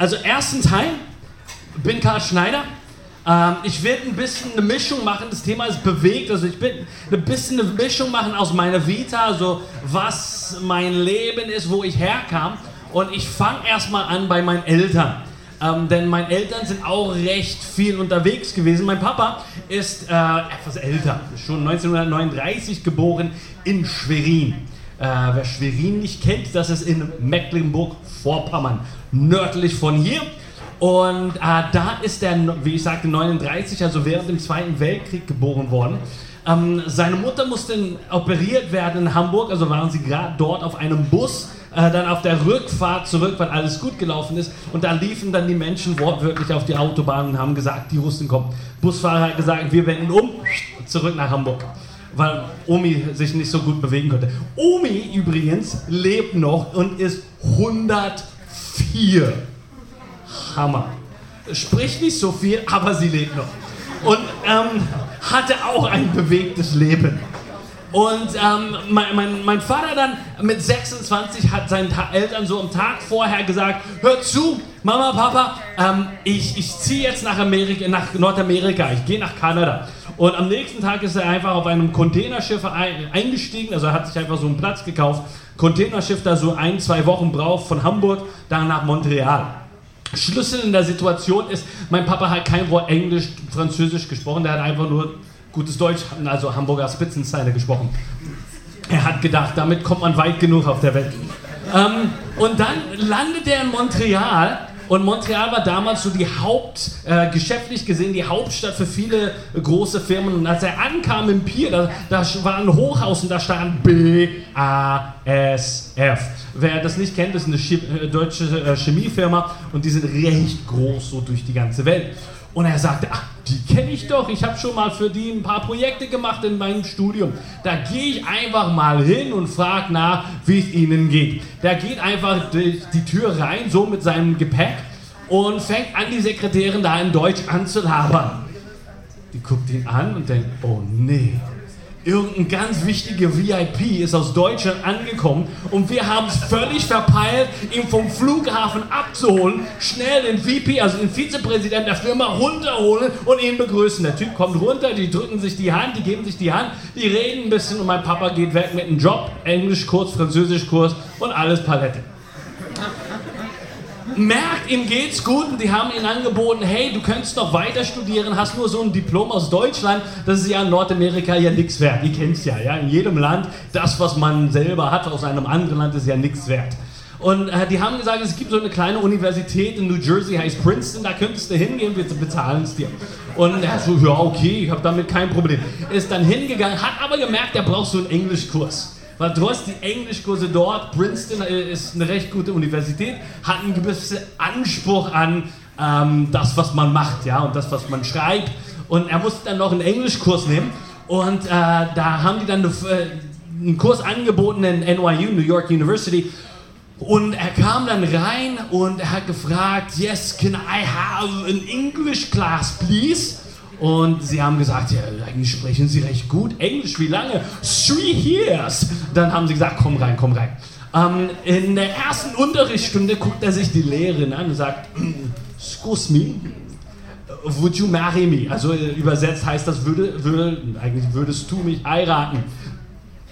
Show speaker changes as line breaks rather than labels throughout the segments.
Also ersten Teil, bin Karl Schneider. Ähm, ich werde ein bisschen eine Mischung machen. Das Thema ist bewegt. Also ich will ein bisschen eine Mischung machen aus meiner Vita, also was mein Leben ist, wo ich herkam. Und ich fange erstmal an bei meinen Eltern. Ähm, denn meine Eltern sind auch recht viel unterwegs gewesen. Mein Papa ist äh, etwas älter, schon 1939 geboren in Schwerin. Äh, wer Schwerin nicht kennt, das ist in Mecklenburg-Vorpommern, nördlich von hier. Und äh, da ist er, wie ich sagte, 39, also während dem Zweiten Weltkrieg geboren worden. Ähm, seine Mutter musste operiert werden in Hamburg, also waren sie gerade dort auf einem Bus äh, dann auf der Rückfahrt zurück, weil alles gut gelaufen ist. Und da liefen dann die Menschen wortwörtlich auf die Autobahn und haben gesagt, die Russen kommen. Busfahrer hat gesagt, wir wenden um, zurück nach Hamburg. Weil Omi sich nicht so gut bewegen konnte. Omi übrigens lebt noch und ist 104. Hammer. Spricht nicht so viel, aber sie lebt noch. Und ähm, hatte auch ein bewegtes Leben. Und ähm, mein, mein, mein, Vater dann mit 26 hat seinen Ta Eltern so am Tag vorher gesagt, hört zu, Mama, Papa, ähm, ich, ich ziehe jetzt nach, Amerika, nach Nordamerika, ich gehe nach Kanada. Und am nächsten Tag ist er einfach auf einem Containerschiff ein, eingestiegen, also er hat sich einfach so einen Platz gekauft, Containerschiff, da so ein, zwei Wochen braucht von Hamburg dann nach Montreal. Schlüssel in der Situation ist, mein Papa hat kein Wort Englisch, Französisch gesprochen, der hat einfach nur gutes Deutsch, also Hamburger Spitzenzeile gesprochen. Er hat gedacht, damit kommt man weit genug auf der Welt. Ähm, und dann landet er in Montreal und Montreal war damals so die Haupt, äh, geschäftlich gesehen, die Hauptstadt für viele große Firmen. Und als er ankam im Pier, da, da war ein Hochhaus und da stand B-A-S-F. Wer das nicht kennt, ist eine äh, deutsche äh, Chemiefirma und die sind recht groß so durch die ganze Welt. Und er sagte, ach, die kenne ich doch, ich habe schon mal für die ein paar Projekte gemacht in meinem Studium. Da gehe ich einfach mal hin und frage nach, wie es ihnen geht. Der geht einfach die, die Tür rein, so mit seinem Gepäck und fängt an, die Sekretärin da in Deutsch anzulabern. Die guckt ihn an und denkt, oh nee, irgendein ganz wichtiger VIP ist aus Deutschland angekommen und wir haben es völlig verpeilt, ihn vom Flughafen abzuholen, schnell den VP, also den Vizepräsident der Firma, runterholen und ihn begrüßen. Der Typ kommt runter, die drücken sich die Hand, die geben sich die Hand, die reden ein bisschen und mein Papa geht weg mit einem Job, Englischkurs, Französischkurs und alles Palette merkt, ihm geht's gut und die haben ihm angeboten, hey, du könntest noch weiter studieren, hast nur so ein Diplom aus Deutschland, das ist ja in Nordamerika ja nichts wert. Ihr kennt's ja, ja, in jedem Land, das, was man selber hat aus einem anderen Land, ist ja nichts wert. Und äh, die haben gesagt, es gibt so eine kleine Universität in New Jersey, heißt Princeton, da könntest du hingehen, wir bezahlen es dir. Und er so, ja, okay, ich habe damit kein Problem. Ist dann hingegangen, hat aber gemerkt, er braucht so einen Englischkurs weil du hast die Englischkurse dort. Princeton äh, ist eine recht gute Universität, hat einen gewissen Anspruch an ähm, das, was man macht, ja, und das, was man schreibt. Und er musste dann noch einen Englischkurs nehmen. Und äh, da haben die dann äh, einen Kurs angeboten in NYU, New York University. Und er kam dann rein und er hat gefragt, yes, can I have an English class, please? Und sie haben gesagt, ja, eigentlich sprechen sie recht gut Englisch. Wie lange? Three years. Dann haben sie gesagt, komm rein, komm rein. Ähm, in der ersten Unterrichtsstunde guckt er sich die Lehrerin an und sagt, excuse me, would you marry me? Also äh, übersetzt heißt das, würde, würde, eigentlich würdest du mich heiraten.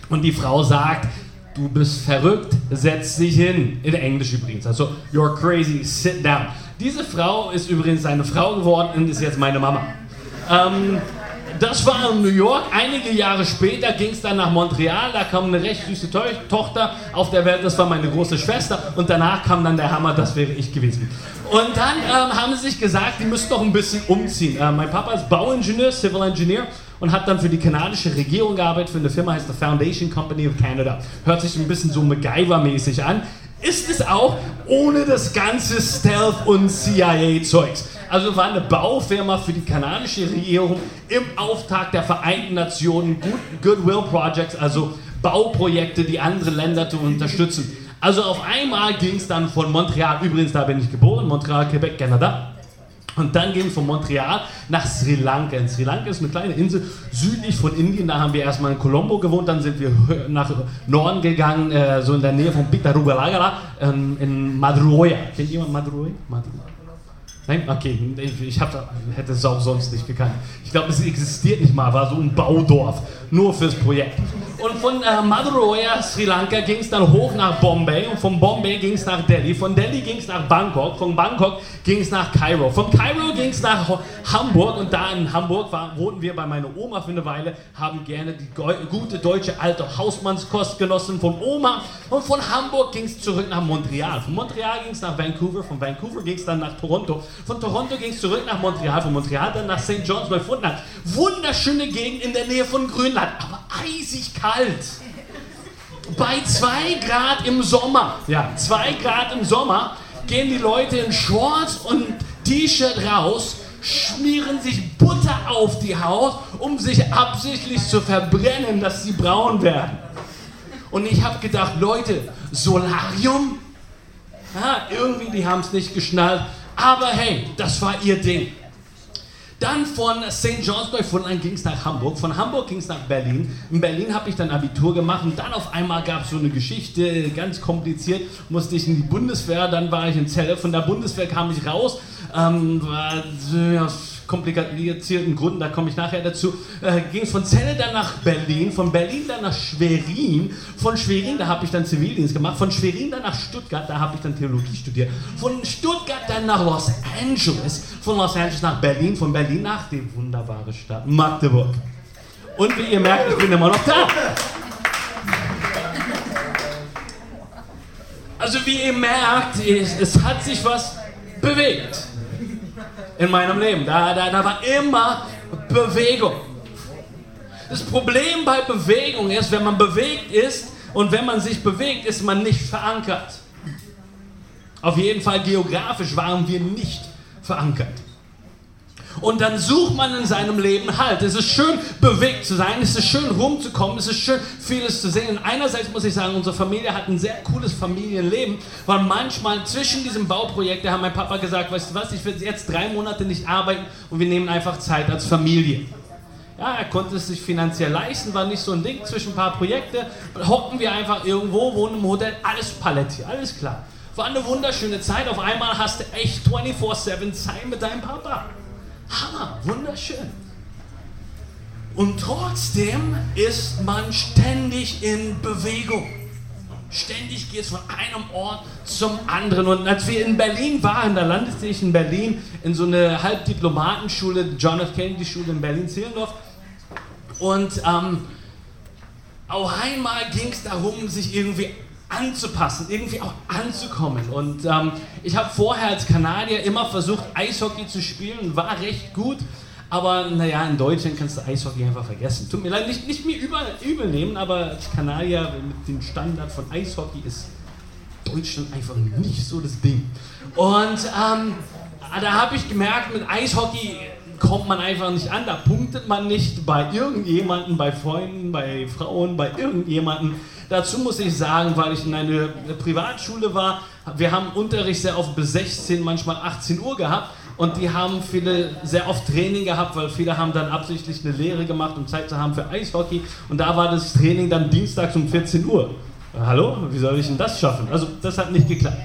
Und die Frau sagt, du bist verrückt, setz dich hin. In Englisch übrigens. Also, you're crazy, sit down. Diese Frau ist übrigens eine Frau geworden und ist jetzt meine Mama. Ähm, das war in New York. Einige Jahre später ging es dann nach Montreal. Da kam eine recht süße to Tochter auf der Welt. Das war meine große Schwester. Und danach kam dann der Hammer. Das wäre ich gewesen. Und dann ähm, haben sie sich gesagt, die müssen doch ein bisschen umziehen. Äh, mein Papa ist Bauingenieur, Civil Engineer und hat dann für die kanadische Regierung gearbeitet. Für eine Firma heißt the Foundation Company of Canada. Hört sich ein bisschen so MacGyver-mäßig an. Ist es auch ohne das ganze Stealth- und CIA-Zeugs. Also war eine Baufirma für die kanadische Regierung im Auftrag der Vereinten Nationen, Goodwill Projects, also Bauprojekte, die andere Länder zu unterstützen. Also auf einmal ging es dann von Montreal, übrigens da bin ich geboren, Montreal, Quebec, Kanada, Und dann ging es von Montreal nach Sri Lanka. In Sri Lanka ist eine kleine Insel südlich von Indien. Da haben wir erstmal in Colombo gewohnt, dann sind wir nach Norden gegangen, äh, so in der Nähe von Pitarugalagala, ähm, in Madruoya. Kennt jemand Madruoya? Madruoya? Nein? Okay, ich, ich hab, hätte es auch sonst nicht gekannt. Ich glaube, es existiert nicht mal, war so ein Baudorf, nur fürs Projekt. Und von äh, Madurai, Sri Lanka, ging es dann hoch nach Bombay und von Bombay ging es nach Delhi. Von Delhi ging es nach Bangkok, von Bangkok ging es nach Kairo. Von Kairo ging es nach Hamburg und da in Hamburg war, wohnten wir bei meiner Oma für eine Weile, haben gerne die gute deutsche alte Hausmannskost genossen von Oma. Und von Hamburg ging es zurück nach Montreal. Von Montreal ging es nach Vancouver, von Vancouver ging es dann nach Toronto. Von Toronto ging es zurück nach Montreal, von Montreal dann nach St. John's bei Fundland. Wunderschöne Gegend in der Nähe von Grönland, aber eisig kalt. Bei 2 Grad im Sommer, ja, 2 Grad im Sommer, gehen die Leute in Shorts und T-Shirt raus, schmieren sich Butter auf die Haut, um sich absichtlich zu verbrennen, dass sie braun werden. Und ich habe gedacht, Leute, Solarium? Ja, irgendwie, die haben es nicht geschnallt. Aber hey, das war ihr Ding. Dann von St. John's bei Fundland ging es nach Hamburg. Von Hamburg ging es nach Berlin. In Berlin habe ich dann Abitur gemacht und dann auf einmal gab es so eine Geschichte, ganz kompliziert, musste ich in die Bundeswehr, dann war ich in Zelle. Von der Bundeswehr kam ich raus, ähm, war, ja, komplizierten Gründen, da komme ich nachher dazu, äh, ging es von Celle dann nach Berlin, von Berlin dann nach Schwerin, von Schwerin, da habe ich dann Zivildienst gemacht, von Schwerin dann nach Stuttgart, da habe ich dann Theologie studiert, von Stuttgart dann nach Los Angeles, von Los Angeles nach Berlin, von Berlin nach die wunderbare Stadt Magdeburg. Und wie ihr merkt, ich bin immer noch da. Also wie ihr merkt, es, es hat sich was bewegt in meinem Leben. Da, da, da war immer Bewegung. Das Problem bei Bewegung ist, wenn man bewegt ist und wenn man sich bewegt, ist man nicht verankert. Auf jeden Fall geografisch waren wir nicht verankert. Und dann sucht man in seinem Leben Halt. Es ist schön, bewegt zu sein, es ist schön, rumzukommen, es ist schön, vieles zu sehen. Und einerseits muss ich sagen, unsere Familie hat ein sehr cooles Familienleben, weil manchmal zwischen diesem Bauprojekt, da hat mein Papa gesagt, weißt du was, ich will jetzt drei Monate nicht arbeiten und wir nehmen einfach Zeit als Familie. Ja, er konnte es sich finanziell leisten, war nicht so ein Ding zwischen ein paar Projekte. Hocken wir einfach irgendwo, wohnen im Hotel, alles Paletti, alles klar. War eine wunderschöne Zeit. Auf einmal hast du echt 24-7 Zeit mit deinem Papa. Hammer, wunderschön. Und trotzdem ist man ständig in Bewegung. Ständig geht es von einem Ort zum anderen. Und als wir in Berlin waren, da landete ich in Berlin in so eine Halbdiplomatenschule, John F. Kennedy Schule in Berlin-Zehlendorf. Und ähm, auch einmal ging es darum, sich irgendwie anzupassen, irgendwie auch anzukommen. Und ähm, ich habe vorher als Kanadier immer versucht, Eishockey zu spielen, war recht gut. Aber naja, in Deutschland kannst du Eishockey einfach vergessen. Tut mir leid, nicht, nicht mir übel, übel nehmen, aber als Kanadier mit dem Standard von Eishockey ist Deutschland einfach nicht so das Ding. Und ähm, da habe ich gemerkt, mit Eishockey kommt man einfach nicht an, da punktet man nicht bei irgendjemanden, bei Freunden, bei Frauen, bei irgendjemanden. Dazu muss ich sagen, weil ich in einer Privatschule war, wir haben Unterricht sehr oft bis 16, manchmal 18 Uhr gehabt und die haben viele sehr oft Training gehabt, weil viele haben dann absichtlich eine Lehre gemacht, um Zeit zu haben für Eishockey und da war das Training dann dienstags um 14 Uhr. Hallo, wie soll ich denn das schaffen? Also das hat nicht geklappt.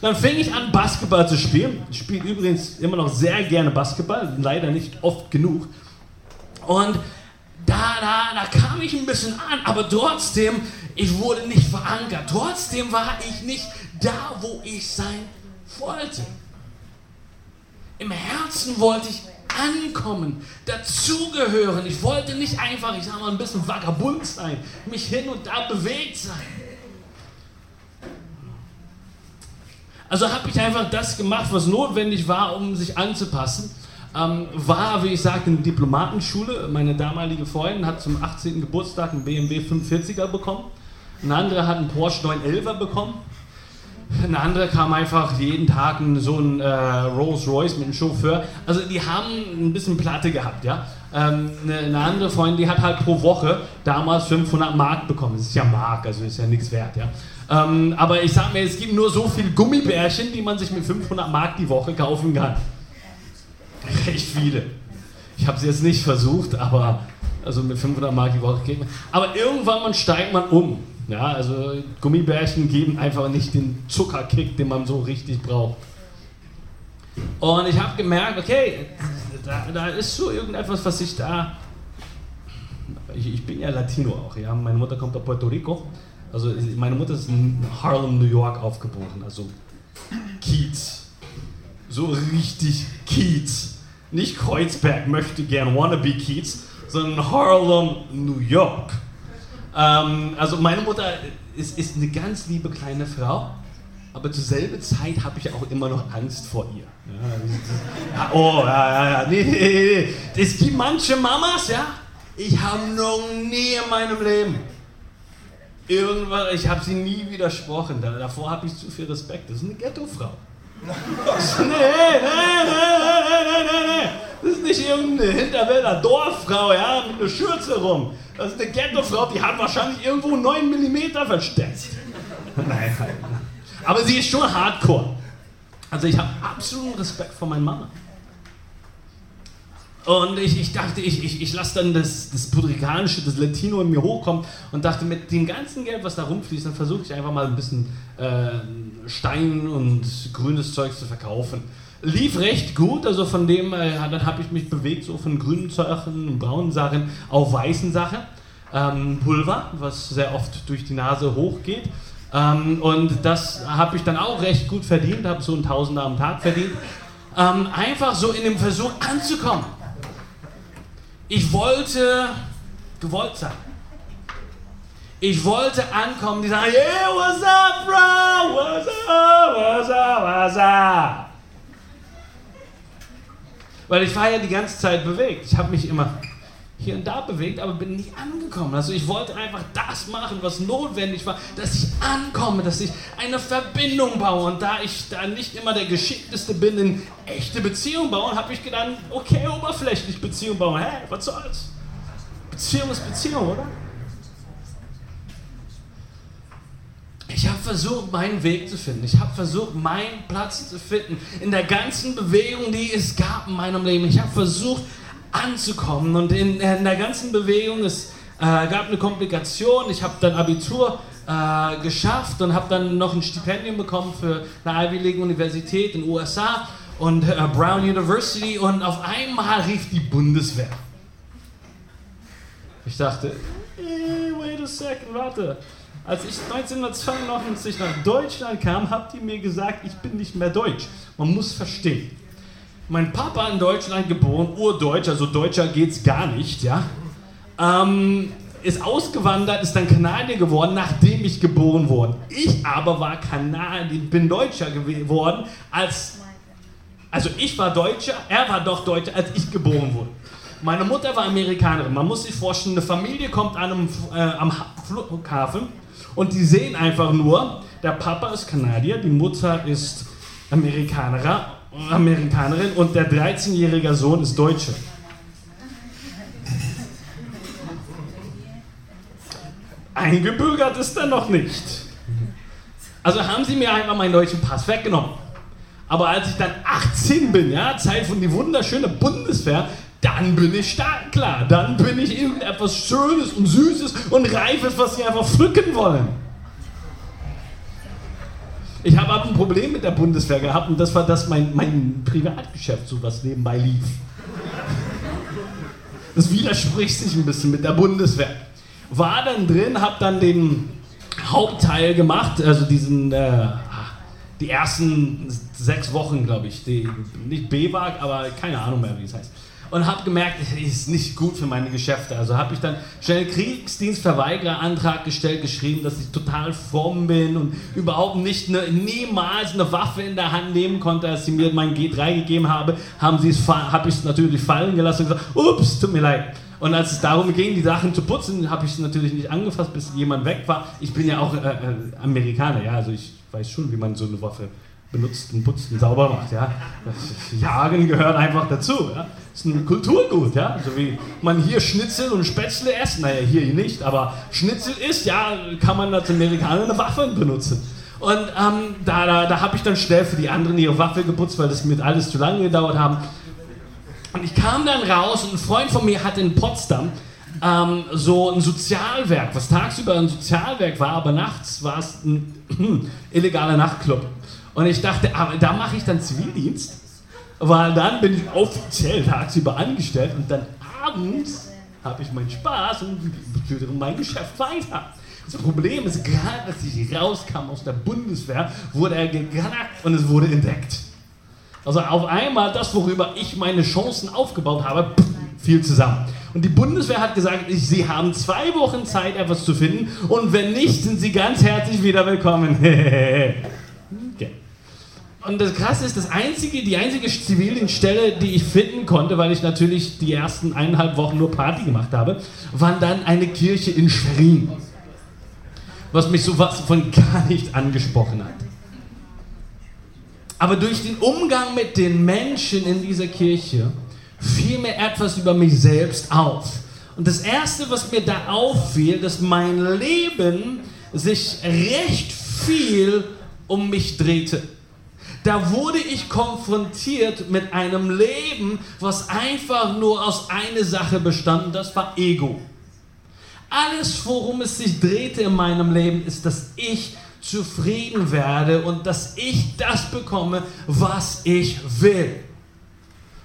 Dann fing ich an, Basketball zu spielen. Ich spiele übrigens immer noch sehr gerne Basketball, leider nicht oft genug. Und da, da, da kam ich ein bisschen an, aber trotzdem, ich wurde nicht verankert. Trotzdem war ich nicht da, wo ich sein wollte. Im Herzen wollte ich ankommen, dazugehören. Ich wollte nicht einfach, ich sag mal, ein bisschen vagabund sein, mich hin und da bewegt sein. Also habe ich einfach das gemacht, was notwendig war, um sich anzupassen. Ähm, war, wie ich sagte, eine Diplomatenschule. Meine damalige Freundin hat zum 18. Geburtstag einen BMW 45er bekommen. Eine andere hat einen Porsche 911er bekommen. Eine andere kam einfach jeden Tag so ein äh, Rolls Royce mit einem Chauffeur. Also die haben ein bisschen Platte gehabt, ja. Ähm, eine, eine, andere Freundin, die hat halt pro Woche damals 500 Mark bekommen. Das ist ja Mark, also ist ja nichts wert, ja. Ähm, aber ich sag mir, es gibt nur so viele Gummibärchen, die man sich mit 500 Mark die Woche kaufen kann. recht viele. Ich habe es jetzt nicht versucht, aber also mit 500 Mark die Woche kriegt. Aber irgendwann man steigt man um. Ja, also Gummibärchen geben einfach nicht den Zuckerkick, den man so richtig braucht. Und ich habe gemerkt, okay, da, da, ist so irgendetwas, was ich da. Ich, ich, bin ja Latino auch, ja. Meine Mutter kommt aus Puerto Rico. Also meine Mutter ist in Harlem, New York aufgeboren. Also Kiez. So richtig Kiez. Nicht Kreuzberg möchte gern wannabe Kiez, sondern Harlem, New York. Ähm, also meine Mutter ist, ist eine ganz liebe kleine Frau, aber zur selben Zeit habe ich auch immer noch Angst vor ihr. Ja, oh, ja, ja, ja, nee, nee, nee. Es gibt manche Mamas, ja, ich habe noch nie in meinem Leben irgendwann, ich habe sie nie widersprochen. Davor habe ich zu viel Respekt. Das ist eine Ghetto-Frau. Nee, nee, nee, nee, nee, nee, nee. Das ist nicht irgendeine Hinterwälder Dorffrau, ja, mit einer Schürze rum. Das ist eine Ghetto-Frau, die hat wahrscheinlich irgendwo 9 mm versteckt. Nein, nein. Aber sie ist schon hardcore. Also ich habe absoluten Respekt vor meiner Mama. Und ich, ich dachte, ich, ich, ich lasse dann das, das Puerto-Ricanische, das Latino in mir hochkommen und dachte, mit dem ganzen Geld, was da rumfließt, dann versuche ich einfach mal ein bisschen äh, Stein und grünes Zeug zu verkaufen. Lief recht gut, also von dem, äh, dann habe ich mich bewegt, so von grünen Sachen, braunen Sachen auf weißen Sachen. Ähm, Pulver, was sehr oft durch die Nase hochgeht. Ähm, und das habe ich dann auch recht gut verdient, habe so ein Tausender am Tag verdient. Ähm, einfach so in dem Versuch anzukommen. Ich wollte gewollt sein. Ich wollte ankommen, die sagen, yeah, what's up, bro? What's up, what's up, what's up? Weil ich war ja die ganze Zeit bewegt. Ich habe mich immer hier und da bewegt, aber bin nicht angekommen. Also ich wollte einfach das machen, was notwendig war, dass ich ankomme, dass ich eine Verbindung baue. Und da ich da nicht immer der Geschickteste bin in echte Beziehungen bauen, habe ich gedacht, okay, oberflächlich Beziehung bauen. Hä, was soll's? Beziehung ist Beziehung, oder? Ich habe versucht, meinen Weg zu finden. Ich habe versucht, meinen Platz zu finden in der ganzen Bewegung, die es gab in meinem Leben. Ich habe versucht, anzukommen. Und in, in, der ganzen Bewegung, es äh, gab eine Komplikation. Ich habe dann Abitur äh, geschafft und habe dann noch ein Stipendium bekommen für eine Ivy League Universität in den USA und äh, Brown University. Und auf einmal rief die Bundeswehr. Ich dachte, hey, wait a second, warte. Als ich 1992 nach Deutschland kam, habt ihr mir gesagt, ich bin nicht mehr deutsch. Man muss verstehen. Mein Papa in Deutschland geboren, urdeutsch, also deutscher geht's gar nicht, ja. Ähm, ist ausgewandert, ist dann Kanadier geworden, nachdem ich geboren wurde. Ich aber war Kanadier, bin Deutscher geworden, als also ich war Deutscher, er war doch Deutscher, als ich geboren wurde. Meine Mutter war Amerikanerin. Man muss sich vorstellen, eine Familie kommt an einem, äh, am Flughafen und die sehen einfach nur, der Papa ist Kanadier, die Mutter ist Amerikanerin, Amerikanerin und der 13-jährige Sohn ist Deutsche. Eingebürgert ist er noch nicht. Also haben sie mir einfach meinen deutschen Pass weggenommen. Aber als ich dann 18 bin, ja, Zeit von die wunderschöne Bundeswehr, dann bin ich stark klar. Dann bin ich irgendetwas Schönes und Süßes und Reifes, was sie einfach pflücken wollen. Ich habe aber ein Problem mit der Bundeswehr gehabt und das war, dass mein, mein Privatgeschäft so was nebenbei lief. Das widerspricht sich ein bisschen mit der Bundeswehr. War dann drin, habe dann den Hauptteil gemacht, also diesen, äh, die ersten sechs Wochen, glaube ich. Die, nicht B-Wag, aber keine Ahnung mehr, wie es heißt und habe gemerkt, das ist nicht gut für meine Geschäfte. Also habe ich dann schnell Kriegsdienstverweigerantrag gestellt, geschrieben, dass ich total fromm bin und überhaupt nicht eine, niemals eine Waffe in der Hand nehmen konnte, als sie mir mein G3 gegeben habe, haben sie es habe ich es natürlich fallen gelassen und gesagt, ups, tut mir leid. Und als es darum ging, die Sachen zu putzen, habe ich es natürlich nicht angefasst, bis jemand weg war. Ich bin ja auch äh, äh, Amerikaner, ja, also ich weiß schon, wie man so eine Waffe benutzt und putzt und sauber macht. Ja. Jagen gehört einfach dazu. Ja. Ist ein Kulturgut, ja. So wie man hier Schnitzel und Spätzle isst. Naja, hier nicht, aber Schnitzel isst, ja, kann man als Amerikaner eine Waffe benutzen. Und ähm, da, da, da habe ich dann schnell für die anderen ihre Waffe geputzt, weil das mir alles zu lange gedauert haben. Und ich kam dann raus und ein Freund von mir hatte in Potsdam ähm, so ein Sozialwerk, was tagsüber ein Sozialwerk war, aber nachts war es ein illegaler Nachtclub. Und ich dachte, aber da mache ich dann Zivildienst, weil dann bin ich offiziell tagsüber angestellt und dann abends habe ich meinen Spaß und führe mein Geschäft weiter. Das Problem ist, gerade als ich rauskam aus der Bundeswehr, wurde er geknackt und es wurde entdeckt. Also auf einmal das, worüber ich meine Chancen aufgebaut habe, fiel zusammen. Und die Bundeswehr hat gesagt, sie haben zwei Wochen Zeit, etwas zu finden. Und wenn nicht, sind sie ganz herzlich wieder willkommen. Und das Krasse ist, das einzige, die einzige Zivildienststelle, die ich finden konnte, weil ich natürlich die ersten eineinhalb Wochen nur Party gemacht habe, war dann eine Kirche in Schwerin. Was mich so was von gar nicht angesprochen hat. Aber durch den Umgang mit den Menschen in dieser Kirche fiel mir etwas über mich selbst auf. Und das Erste, was mir da auffiel, dass mein Leben sich recht viel um mich drehte. Da wurde ich konfrontiert mit einem Leben, was einfach nur aus einer Sache bestand, und das war Ego. Alles, worum es sich drehte in meinem Leben, ist, dass ich zufrieden werde und dass ich das bekomme, was ich will.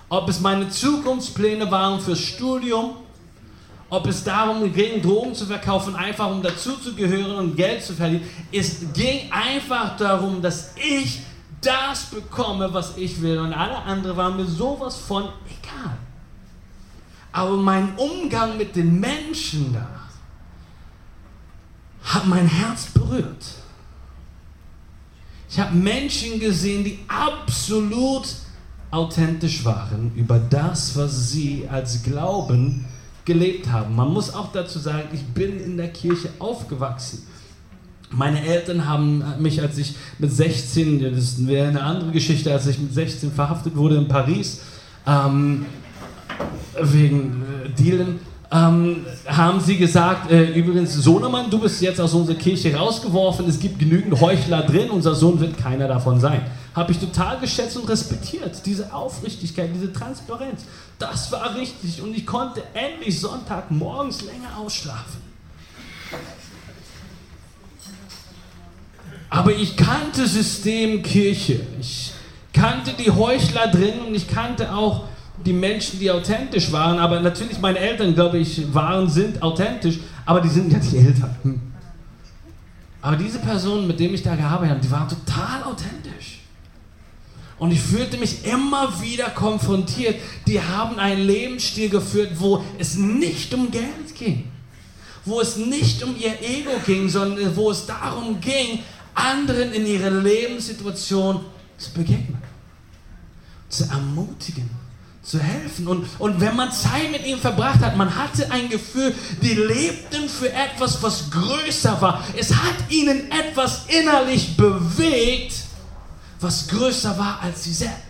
Ob es meine Zukunftspläne waren fürs Studium, ob es darum ging, Drogen zu verkaufen, einfach um dazuzugehören und Geld zu verdienen. Es ging einfach darum, dass ich das bekomme, was ich will. Und alle anderen waren mir sowas von egal. Aber mein Umgang mit den Menschen da hat mein Herz berührt. Ich habe Menschen gesehen, die absolut authentisch waren über das, was sie als Glauben gelebt haben. Man muss auch dazu sagen, ich bin in der Kirche aufgewachsen. Meine Eltern haben mich, als ich mit 16, das wäre eine andere Geschichte, als ich mit 16 verhaftet wurde in Paris, ähm, wegen äh, Dealen, ähm, haben sie gesagt, äh, übrigens, Sohnemann, du bist jetzt aus unserer Kirche rausgeworfen, es gibt genügend Heuchler drin, unser Sohn wird keiner davon sein. Habe ich total geschätzt und respektiert, diese Aufrichtigkeit, diese Transparenz. Das war richtig und ich konnte endlich Sonntagmorgens länger ausschlafen. Aber ich kannte System Kirche. Ich kannte die Heuchler drin und ich kannte auch die Menschen, die authentisch waren. Aber natürlich meine Eltern, glaube ich, waren, sind authentisch, aber die sind ja nicht Eltern. Hm. Aber diese Personen, mit denen ich da gearbeitet habe, die waren total authentisch. Und ich fühlte mich immer wieder konfrontiert. Die haben einen Lebensstil geführt, wo es nicht um Geld ging. Wo es nicht um ihr Ego ging, sondern wo es darum ging, anderen in ihrer Lebenssituation zu begegnen, zu ermutigen, zu helfen. Und, und wenn man Zeit mit ihnen verbracht hat, man hatte ein Gefühl, die lebten für etwas, was größer war. Es hat ihnen etwas innerlich bewegt, was größer war als sie selbst.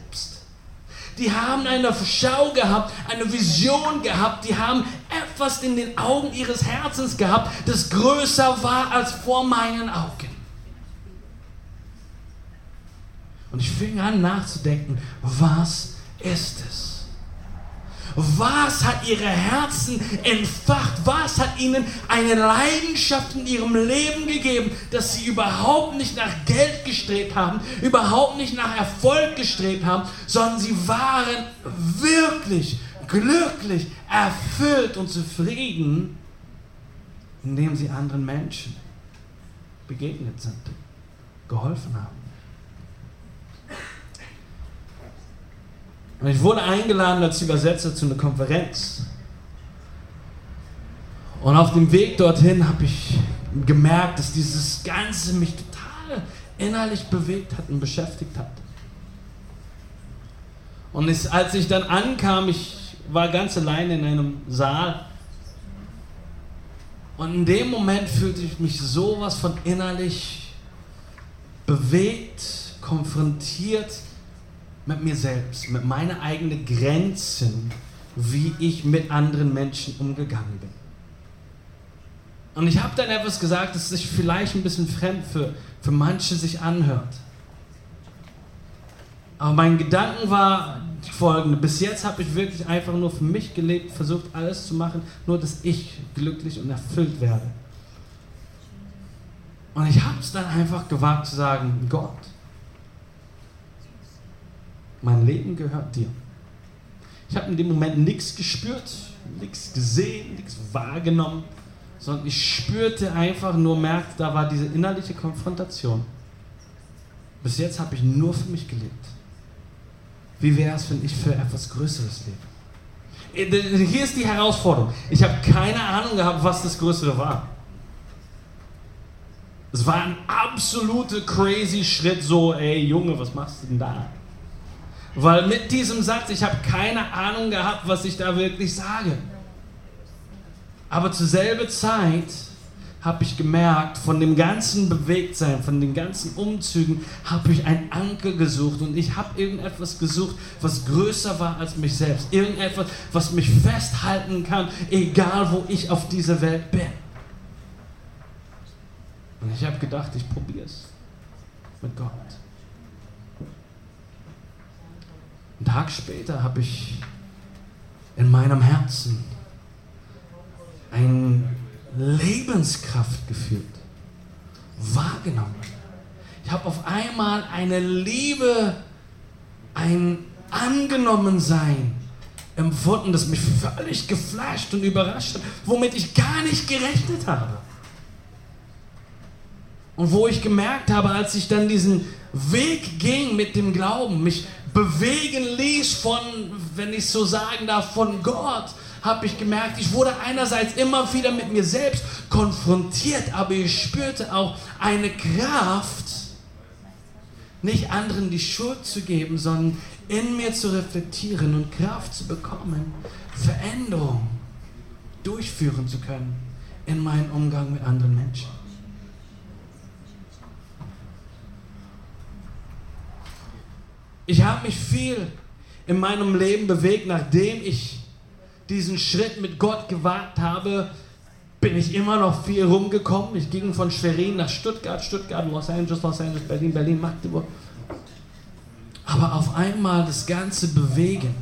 Die haben eine Schau gehabt, eine Vision gehabt, die haben etwas in den Augen ihres Herzens gehabt, das größer war als vor meinen Augen. Und ich fing an nachzudenken, was ist es? Was hat ihre Herzen entfacht? Was hat ihnen eine Leidenschaft in ihrem Leben gegeben, dass sie überhaupt nicht nach Geld gestrebt haben, überhaupt nicht nach Erfolg gestrebt haben, sondern sie waren wirklich glücklich, erfüllt und zufrieden, indem sie anderen Menschen begegnet sind, geholfen haben. Und ich wurde eingeladen als Übersetzer zu einer Konferenz. Und auf dem Weg dorthin habe ich gemerkt, dass dieses Ganze mich total innerlich bewegt hat und beschäftigt hat. Und es, als ich dann ankam, ich war ganz alleine in einem Saal. Und in dem Moment fühlte ich mich sowas von innerlich bewegt, konfrontiert mit mir selbst, mit meinen eigenen Grenzen, wie ich mit anderen Menschen umgegangen bin. Und ich habe dann etwas gesagt, das sich vielleicht ein bisschen fremd für, für manche sich anhört. Aber mein Gedanken war, folgende. Bis jetzt habe ich wirklich einfach nur für mich gelebt, versucht alles zu machen, nur dass ich glücklich und erfüllt werde. Und ich habe es dann einfach gewagt zu sagen, Gott, mein Leben gehört dir. Ich habe in dem Moment nichts gespürt, nichts gesehen, nichts wahrgenommen, sondern ich spürte einfach nur, merkte, da war diese innerliche Konfrontation. Bis jetzt habe ich nur für mich gelebt. Wie wäre es, wenn ich für etwas Größeres lebe? Äh, hier ist die Herausforderung. Ich habe keine Ahnung gehabt, was das Größere war. Es war ein absoluter crazy Schritt, so, ey Junge, was machst du denn da? Weil mit diesem Satz, ich habe keine Ahnung gehabt, was ich da wirklich sage. Aber zur selben Zeit habe ich gemerkt, von dem ganzen Bewegtsein, von den ganzen Umzügen, habe ich einen Anker gesucht und ich habe irgendetwas gesucht, was größer war als mich selbst. Irgendetwas, was mich festhalten kann, egal wo ich auf dieser Welt bin. Und ich habe gedacht, ich probiere es mit Gott. Einen Tag später habe ich in meinem Herzen eine Lebenskraft gefühlt, wahrgenommen. Ich habe auf einmal eine Liebe, ein Angenommensein empfunden, das mich völlig geflasht und überrascht hat, womit ich gar nicht gerechnet habe. Und wo ich gemerkt habe, als ich dann diesen Weg ging mit dem Glauben, mich bewegen ließ von, wenn ich so sagen darf, von Gott, habe ich gemerkt, ich wurde einerseits immer wieder mit mir selbst konfrontiert, aber ich spürte auch eine Kraft, nicht anderen die Schuld zu geben, sondern in mir zu reflektieren und Kraft zu bekommen, Veränderung durchführen zu können in meinem Umgang mit anderen Menschen. Ich habe mich viel in meinem Leben bewegt, nachdem ich diesen Schritt mit Gott gewagt habe, bin ich immer noch viel rumgekommen. Ich ging von Schwerin nach Stuttgart, Stuttgart, Los Angeles, Los Angeles, Berlin, Berlin, Magdeburg. Aber auf einmal das ganze Bewegen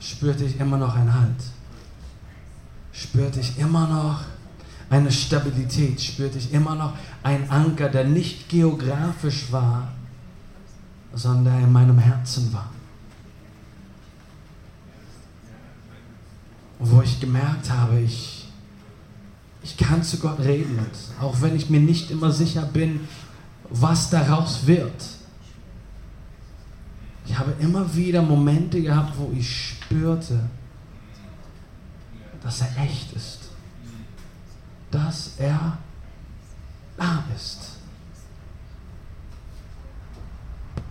spürte ich immer noch einen Halt. Spürte ich immer noch eine Stabilität, spürte ich immer noch einen Anker, der nicht geografisch war, sondern der in meinem Herzen war. Wo ich gemerkt habe, ich, ich kann zu Gott reden, auch wenn ich mir nicht immer sicher bin, was daraus wird. Ich habe immer wieder Momente gehabt, wo ich spürte, dass er echt ist dass er da ist.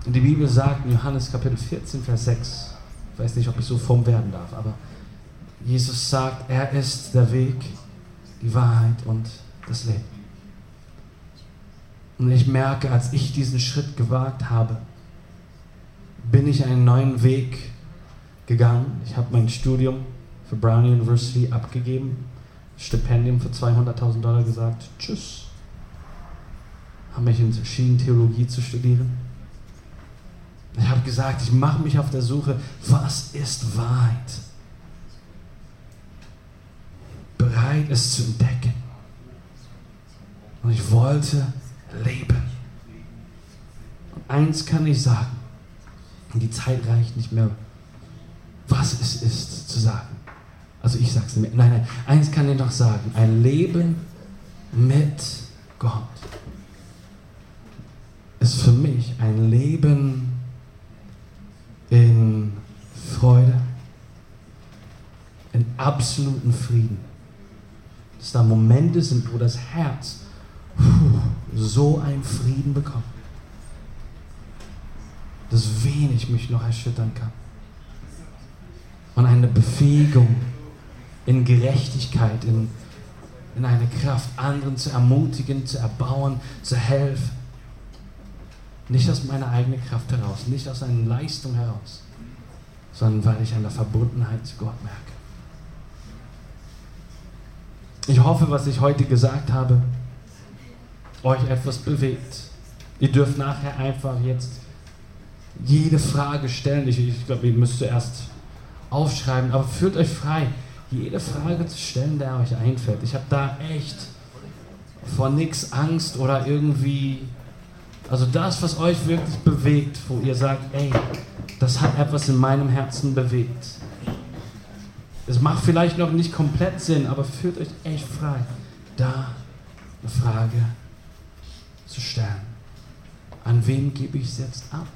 Und die Bibel sagt in Johannes Kapitel 14, Vers 6, ich weiß nicht, ob ich so form werden darf, aber Jesus sagt, er ist der Weg, die Wahrheit und das Leben. Und ich merke, als ich diesen Schritt gewagt habe, bin ich einen neuen Weg gegangen. Ich habe mein Studium für Brown University abgegeben Stipendium für 200.000 Dollar gesagt, tschüss. Habe mich entschieden, Theologie zu studieren. Ich habe gesagt, ich mache mich auf der Suche, was ist Wahrheit? Bereit, es zu entdecken. Und ich wollte leben. Und eins kann ich sagen, die Zeit reicht nicht mehr, was es ist zu sagen. Also ich sag's nicht mehr. Nein, nein, eins kann ich noch sagen. Ein Leben mit Gott ist für mich ein Leben in Freude, in absoluten Frieden. Dass da Momente sind, wo das Herz so einen Frieden bekommt, dass wenig mich noch erschüttern kann. Und eine Befähigung in Gerechtigkeit, in, in eine Kraft, anderen zu ermutigen, zu erbauen, zu helfen. Nicht aus meiner eigenen Kraft heraus, nicht aus einer Leistung heraus, sondern weil ich eine Verbundenheit zu Gott merke. Ich hoffe, was ich heute gesagt habe, euch etwas bewegt. Ihr dürft nachher einfach jetzt jede Frage stellen. Ich, ich glaube, ihr müsst zuerst aufschreiben, aber fühlt euch frei, jede Frage zu stellen, der euch einfällt. Ich habe da echt vor nichts Angst oder irgendwie, also das, was euch wirklich bewegt, wo ihr sagt, ey, das hat etwas in meinem Herzen bewegt. Es macht vielleicht noch nicht komplett Sinn, aber fühlt euch echt frei, da eine Frage zu stellen. An wen gebe ich es jetzt ab?